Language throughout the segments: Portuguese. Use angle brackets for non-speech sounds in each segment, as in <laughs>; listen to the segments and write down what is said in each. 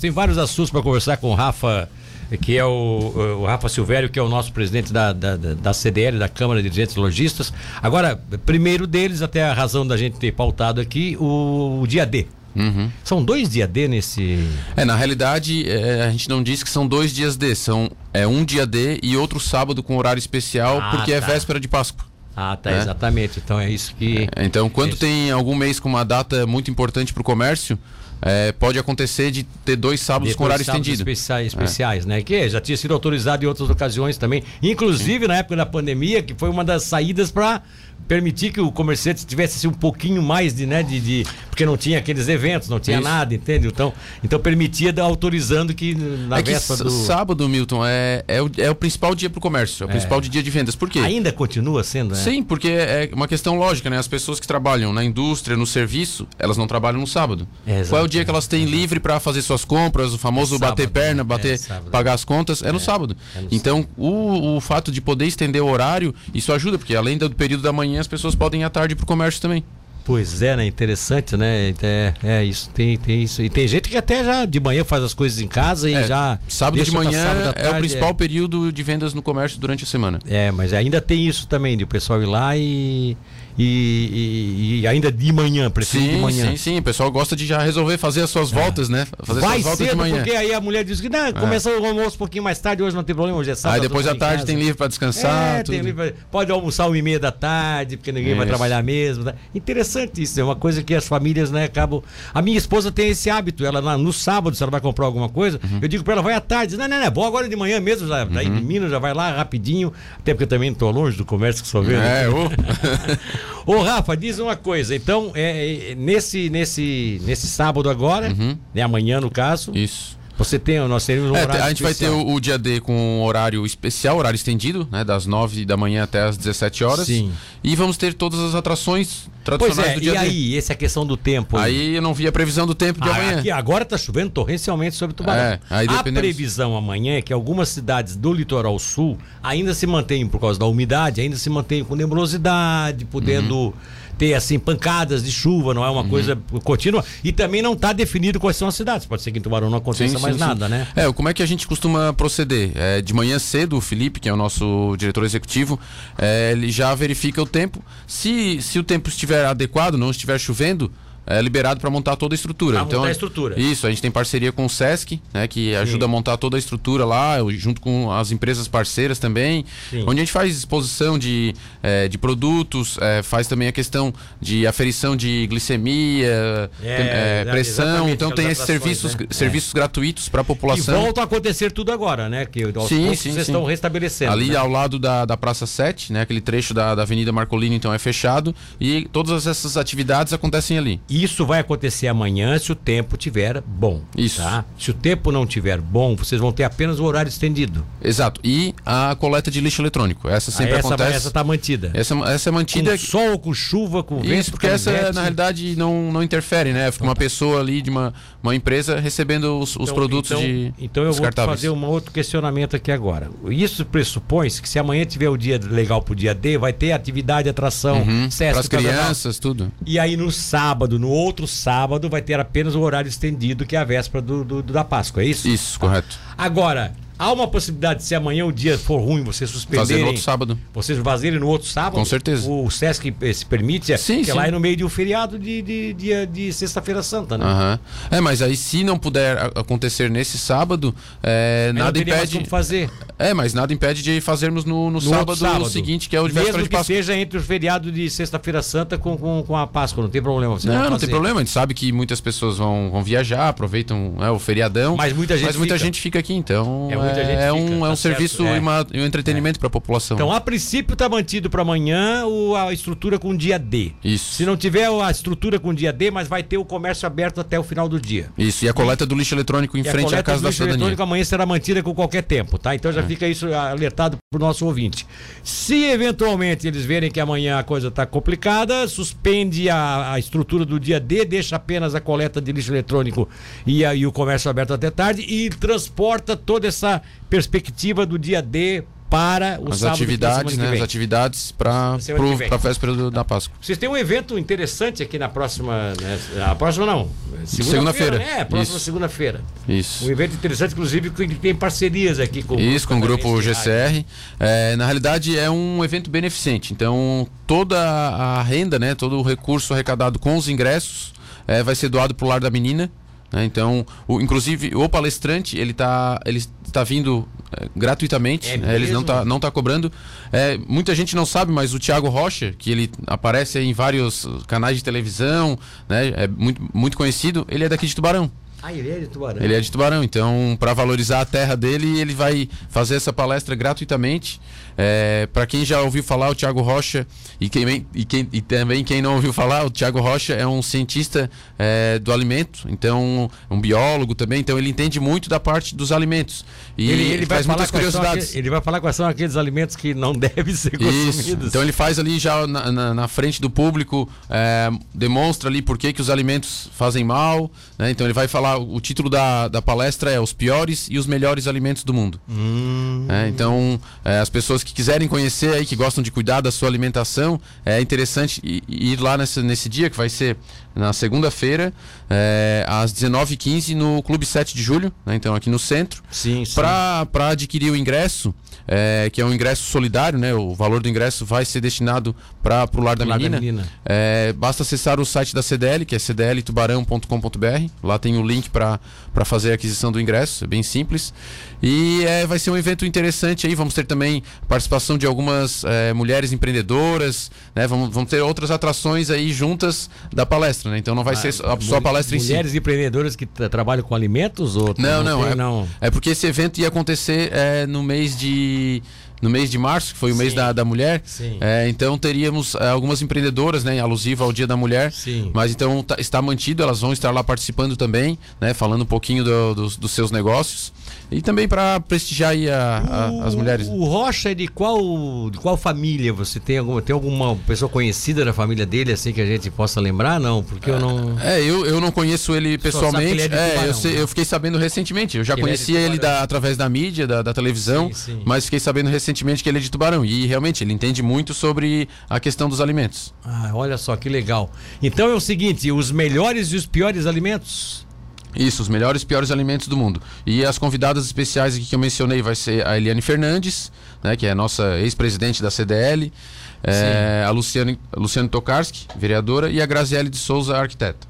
Tem vários assuntos para conversar com o Rafa, que é o, o Rafa Silvério, que é o nosso presidente da, da, da CDL, da Câmara de Dirigentes Logistas. Agora, primeiro deles, até a razão da gente ter pautado aqui, o, o dia D. Uhum. São dois dias D nesse. É, na realidade, é, a gente não diz que são dois dias D, são é, um dia D e outro sábado com horário especial, Ah, porque é tá. véspera de Páscoa. Ah, tá, É. exatamente. Então é isso que. É, Então, quando Isso. tem algum mês com uma data muito importante para o comércio, é, pode acontecer de ter dois sábados com Depois horário sábados estendido. Especiais, especiais né? Que já tinha sido autorizado em outras ocasiões também. Inclusive na época da pandemia, que foi uma das saídas para permitir que o comerciante tivesse assim, um pouquinho mais de, né, de, de- Porque não tinha aqueles eventos, não tinha Isso. nada, entende? Então, então permitia autorizando que na é véspera do. sábado, Milton, é, é, o, é o principal dia para o comércio, é o principal dia de vendas. Por quê? Ainda continua sendo, né? Sim, porque é uma questão lógica, né? As pessoas que trabalham na indústria, no serviço, elas não trabalham no sábado. É, Qual é o dia que elas têm livre para fazer suas compras, o famoso É bater sábado, perna, né? bater, É sábado. pagar as contas? É no sábado. é no então, o, o fato de poder estender o horário, isso ajuda, porque além do período da manhã, as pessoas podem ir à tarde para o comércio também. Pois é, né? Interessante, né? É, é isso, tem, tem isso. E tem gente que até já de manhã faz as coisas em casa e É, já. sábado de manhã sábado à é o tarde, principal período de vendas no comércio durante a semana. É, mas ainda tem isso também, de o pessoal ir lá e. E, e- e ainda de manhã, prefiro de Sim, manhã. sim, sim. O pessoal gosta de já resolver fazer as suas voltas, né? Fazer Vai suas voltas cedo, de manhã. É. porque aí a mulher diz que não, começa o almoço um pouquinho mais tarde, hoje não tem problema, hoje é sábado. Aí depois em tarde tem livre para descansar. É, tem tudo. livre, pode almoçar uma e meia da tarde, porque ninguém vai Isso. trabalhar mesmo. né? Interessante isso, é uma coisa que as famílias, né, acabam. A minha esposa tem esse hábito, ela no sábado, se ela vai comprar alguma coisa, Uhum. eu digo pra ela, vai à tarde. Não, não, não, é bom agora de manhã mesmo, já, tá aí em Minas, já vai lá rapidinho, até porque eu também tô longe do comércio que só vê. né? É, ô. <laughs> Ô, Rafa, diz uma coisa. Então, é, é, nesse, nesse, nesse sábado agora, né, amanhã no caso, Isso. Você tem, nós teremos um É, horário a gente vai ter especial. o, o dia D com horário especial, horário estendido, né? Das 9 da manhã até as 17 horas. Sim. E vamos ter todas as atrações Pois tradicionais é, do dia e D. aí, essa é a questão do tempo. Aí eu não vi a previsão do tempo de Ah, amanhã. aqui agora está chovendo torrencialmente sobre Tubarão. É, aí a dependendo- previsão amanhã é que algumas cidades do litoral sul ainda se mantêm por causa da umidade, ainda se mantêm com nebulosidade, podendo Uhum. Ter assim pancadas de chuva, não é uma coisa contínua. E também não está definido quais são as cidades. Pode ser que em Tubarão não aconteça Sim, mais sim, sim. nada, né? É, como é que a gente costuma proceder? É, de manhã cedo, o Felipe, que é o nosso diretor executivo, é, ele já verifica o tempo. Se, se o tempo estiver adequado, não estiver chovendo, é liberado para montar toda a estrutura. Pra montar a estrutura. Isso, a gente tem parceria com o Sesc, né, que ajuda a montar toda a estrutura lá, junto com as empresas parceiras também, Sim. onde a gente faz exposição de, eh, de produtos, eh, faz também a questão de aferição de glicemia, É, tem- exa- pressão, então tem esses serviços, né? serviços gratuitos para a E população. volta a acontecer tudo agora, né? Que aos Sim, sim, vocês sim. estão restabelecendo. Ali né? ao lado da, da Praça 7, né, aquele trecho da, da Avenida Marcolino, então é fechado e todas essas atividades acontecem ali. Isso vai acontecer amanhã se o tempo tiver bom. Isso. Tá? Se o tempo não tiver bom, vocês vão ter apenas o horário estendido. Exato. E a coleta de lixo eletrônico. Essa sempre Ah, essa, acontece. essa tá mantida. Essa, essa é mantida. Com sol, com chuva, com vento. Isso, porque essa, na realidade, não, não interfere, né? Fica uma pessoa ali de uma, uma empresa recebendo os, os Então- produtos então, de Então eu vou fazer um outro questionamento aqui agora. Isso pressupõe-se que se amanhã tiver o dia legal pro dia D, vai ter atividade, atração, Uhum. Para as crianças, tudo. E aí no sábado, no outro sábado, vai ter apenas o horário estendido, que é a véspera do, do- do- da Páscoa, é isso? Isso, correto. Agora, há uma possibilidade, se amanhã o dia for ruim, vocês Fazer suspenderem... no outro sábado. Vocês fazerem no outro sábado? Com certeza. O Sesc eh, se permite, é, Sim, porque sim. lá é no meio de um feriado de, de, de, de sexta-feira santa, né? Aham. É, mas aí se não puder acontecer nesse sábado, é, nada impede. fazer. É, mas nada impede de fazermos no, no, No sábado, sábado. seguinte, que é o de Mesmo de que seja entre o feriado de sexta-feira santa com, com, com a Páscoa, não tem problema. Você Não, não fazer. tem problema. A gente sabe que muitas pessoas vão, vão viajar, aproveitam né, o feriadão. Mas muita gente Mas muita fica. gente fica aqui, então. É, muita gente é fica, um, tá é um certo, serviço é. e, uma- e um entretenimento para a população. Então, a princípio, está mantido para amanhã o- a estrutura com dia D. Isso. Se não tiver a estrutura com dia D, mas vai ter o comércio aberto até o final do dia. Isso, e a coleta do lixo eletrônico em E a frente à coleta Casa do da lixo Cidadania. É. eletrônico amanhã será mantida com qualquer tempo, tá? Então já fica isso alertado para o nosso ouvinte. Se eventualmente eles verem que amanhã a coisa está complicada, suspende a, a estrutura do dia D, deixa apenas a coleta de lixo eletrônico e, a- e o comércio aberto até tarde e transporta toda essa perspectiva do dia D para o as sábado atividades, né? As atividades para a véspera do- da Páscoa. Vocês têm um evento interessante aqui na próxima. Né? A próxima não. Segunda-feira. Né? Próxima Isso. segunda-feira. Um Isso. evento interessante, inclusive, que tem parcerias aqui com Isso, com o grupo. GCR. É, na realidade, é um evento beneficente. Então, toda a renda, né, todo o recurso arrecadado com os ingressos é, vai ser doado para o Lar da Menina. Né? Então, o- inclusive, o palestrante, ele está ele tá vindo é, gratuitamente. É né? Eles não mesmo? tá, não tá cobrando. É, muita gente não sabe, mas o Thiago Rocha, que ele aparece em vários canais de televisão, né, é muito, muito conhecido, ele é daqui de Tubarão. Ah, ele é de Tubarão. Ele é de Tubarão, então para valorizar a terra dele, ele vai fazer essa palestra gratuitamente. É, para quem já ouviu falar, o Tiago Rocha e, quem, e, quem- e também quem não ouviu falar, o Tiago Rocha é um cientista é, do alimento, então um biólogo também, então ele entende muito da parte dos alimentos e Ele, ele faz muitas curiosidades. ele vai falar quais são aqueles alimentos que não <laughs> devem ser Isso. consumidos. Então ele faz ali já na, na- na frente do público, é, demonstra ali por que, que os alimentos fazem mal. né? Então ele vai falar, o título da, da palestra é Os Piores e os Melhores Alimentos do Mundo. Hum. É, então é, as pessoas que quiserem conhecer aí, que gostam de cuidar da sua alimentação, é interessante ir lá nesse, nesse dia, que vai ser na segunda-feira, é, às 19h15 no Clube 7 de Julho, né? então aqui no centro. Sim, sim. Para adquirir o ingresso, é, que é um ingresso solidário, né? O valor do ingresso vai ser destinado para o Lar da Lar da Menina. Menina. É, basta acessar o site da CDL, que é cdltubarão.com.br. Lá tem o link para fazer a aquisição do ingresso, é bem simples. E é, vai ser um evento interessante aí. Vamos ter também participação de algumas é, mulheres empreendedoras, né? Vamos, vamos ter outras atrações aí juntas da palestra, né? Então não vai ser só, só a palestra em si. Ah, Mulheres empreendedoras que tra- trabalham com alimentos? Ou Não, não, tem, é, não. é porque esse evento ia acontecer é, no mês de no mês de março, que foi o mês da, da mulher. É, então teríamos é, algumas empreendedoras, né, alusiva ao Dia da Mulher. Sim. Mas então tá- está mantido, elas vão estar lá participando também, né, falando um pouquinho do- dos, dos seus negócios e também para prestigiar aí a- a- as mulheres. O Rocha é de qual, de qual família? Você tem alguma, tem alguma pessoa conhecida da família dele, assim, que a gente possa lembrar? Não, porque eu não. É, eu, eu não conheço ele pessoalmente. ele é É, Tubarão, eu, sei- né? eu fiquei sabendo recentemente. Eu já ele é conhecia ele Tubarão. da- através da mídia, da, da televisão, Sim, sim. mas fiquei sabendo recentemente que ele é de Tubarão. E realmente, ele entende muito sobre a questão dos alimentos. Ah, olha só que legal. Então é o seguinte: os melhores e os piores alimentos. Isso, os melhores e piores alimentos do mundo. E as convidadas especiais aqui que eu mencionei vai ser a Eliane Fernandes, né, que é a nossa ex-presidente da CDL, é, a Luciane, a Luciane Tokarski, vereadora, e a Graziele de Souza, arquiteta.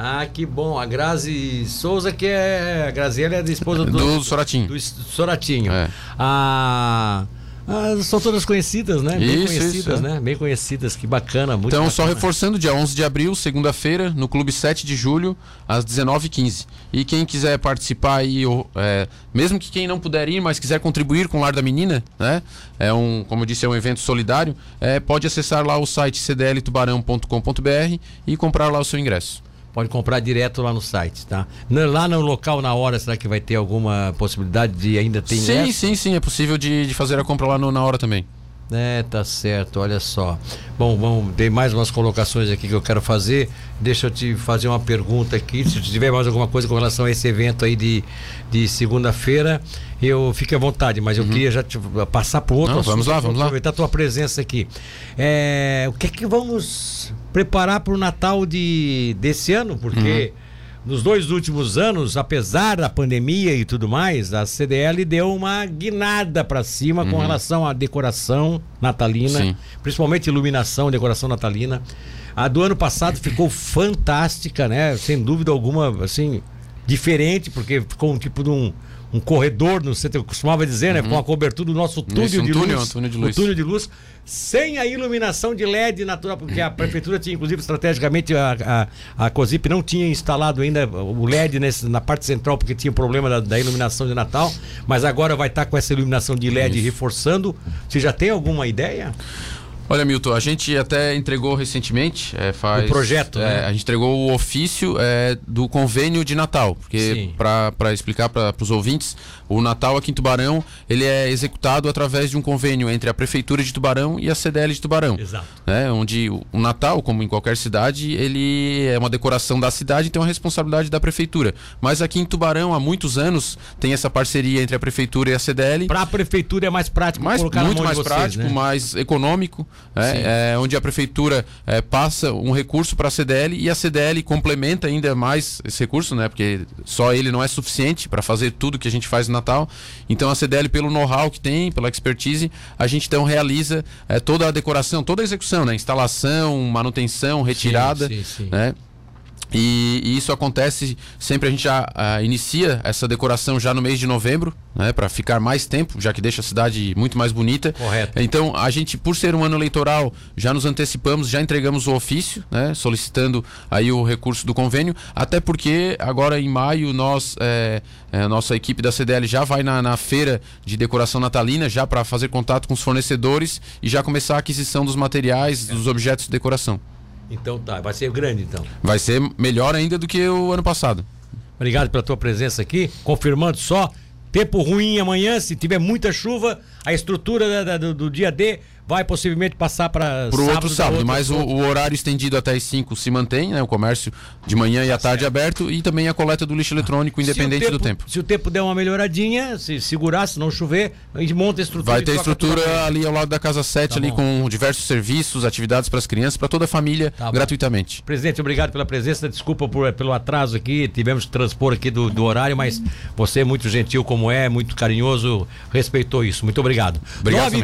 Ah, que bom. A Grazi Souza, que é. A Graziela é a esposa do. Do Soratinho. Do Soratinho. É. Ah, ah, são todas conhecidas, né? Bem Isso, conhecidas, isso, é. né? Bem conhecidas. Que bacana. Muito Então, só bacana. reforçando, dia 11 de abril, segunda-feira, no Clube 7 de Julho, às 19h15. E quem quiser participar aí, é, mesmo que quem não puder ir, mas quiser contribuir com o Lar da Menina, né? É um, como eu disse, é um evento solidário, é, pode acessar lá o site cdltubarão.com.br e comprar lá o seu ingresso. Pode comprar direto lá no site, tá? Lá no local, na hora, será que vai ter alguma possibilidade de ainda ter sim, sim, sim, é possível de, de fazer a compra lá no- na hora também. É, tá certo, olha só. Bom, vamos, tem mais umas colocações aqui que eu quero fazer. Deixa eu te fazer uma pergunta aqui. Se tiver mais alguma coisa com relação a esse evento aí de, de segunda-feira, eu fique à vontade, mas eu queria já te, passar para outro Uhum. Não, vamos lá, vamos lá. Aproveitar a tua presença aqui. É, o que é que vamos preparar para o Natal de, desse ano? Porque. Uhum. Nos dois últimos anos, apesar da pandemia e tudo mais, a CDL deu uma guinada para cima com relação à decoração natalina, Uhum. Sim. principalmente iluminação, decoração natalina. A do ano passado ficou fantástica, né? Sem dúvida alguma, assim, diferente, porque ficou um tipo de um, um corredor, não sei, eu costumava dizer, né? Com a cobertura do nosso túnel Isso, um de túnel, luz. um túnel de o luz. túnel de luz, sem a iluminação de LED natural, porque a prefeitura tinha, inclusive, estrategicamente, a, a, a COSIP não tinha instalado ainda o LED nesse, na parte central, porque tinha problema da, da iluminação de Natal, mas agora vai estar com essa iluminação de LED reforçando. Você já tem alguma ideia? Olha, Milton, a gente até entregou recentemente, é, faz, o projeto, é, né? A gente entregou o ofício é, do convênio de Natal, porque para explicar para os ouvintes, o Natal aqui em Tubarão ele é executado através de um convênio entre a prefeitura de Tubarão e a CDL de Tubarão, Exato. né? Onde o Natal, como em qualquer cidade, ele é uma decoração da cidade, então é uma responsabilidade da prefeitura. Mas aqui em Tubarão há muitos anos tem essa parceria entre a prefeitura e a CDL. Para a prefeitura é mais prático mais, colocar muito mais vocês, prático, né? mais econômico, é, é, onde a prefeitura é, passa um recurso para a CDL e a CDL complementa ainda mais esse recurso, né? Porque só ele não é suficiente para fazer tudo que a gente faz no Natal. Então a CDL, pelo know-how que tem, pela expertise, a gente então realiza é, toda a decoração, toda a execução, né? Instalação, manutenção, retirada, sim, sim. né? E, e isso acontece sempre a gente já ah, inicia essa decoração já no mês de novembro, né, para ficar mais tempo, já que deixa a cidade muito mais bonita. Correto. Então a gente, por ser um ano eleitoral, já nos antecipamos, já entregamos o ofício, né, solicitando aí o recurso do convênio, até porque agora em maio nós, é, é, a nossa equipe da CDL já vai na, na feira de decoração natalina, já para fazer contato com os fornecedores e já começar a aquisição dos materiais, dos objetos de decoração. Então tá, vai ser grande então. Vai ser melhor ainda do que o ano passado. Obrigado pela tua presença aqui. Confirmando só, tempo ruim amanhã, se tiver muita chuva, a estrutura da- da- do, dia D vai possivelmente passar para Pro outro sábado, mas o, o horário estendido até as 5 se mantém, né? O comércio de manhã e à tarde aberto e também a coleta do lixo eletrônico, independente Se o do tempo. Se o tempo der uma melhoradinha, se segurar, se não chover, a gente monta a estrutura. Vai ter estrutura ali ao lado da Casa 7, Tá ali bom. com diversos serviços, atividades para as crianças, para toda a família, Tá bom. gratuitamente. Presidente, obrigado pela presença. Desculpa por- pelo atraso aqui. Tivemos que transpor aqui do, do horário, mas você, muito gentil como é, muito carinhoso, respeitou isso. Muito obrigado. Obrigado Nove também.